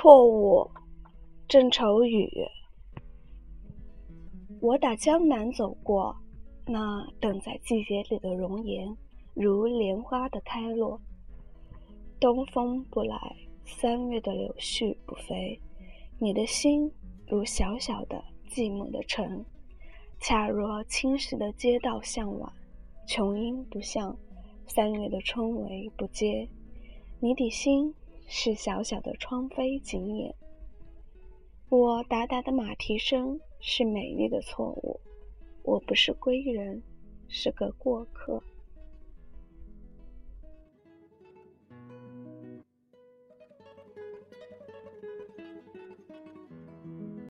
错误，郑愁予。我打江南走过，那等在季节里的容颜，如莲花的开落。东风不来，三月的柳絮不飞，你的心如小小的寂寞的城，恰若青石的街道向晚，琼音不向，三月的春雷不接，你的心。是小小的窗扉紧掩，我达达的马蹄声是美丽的错误。我不是归人，是个过客。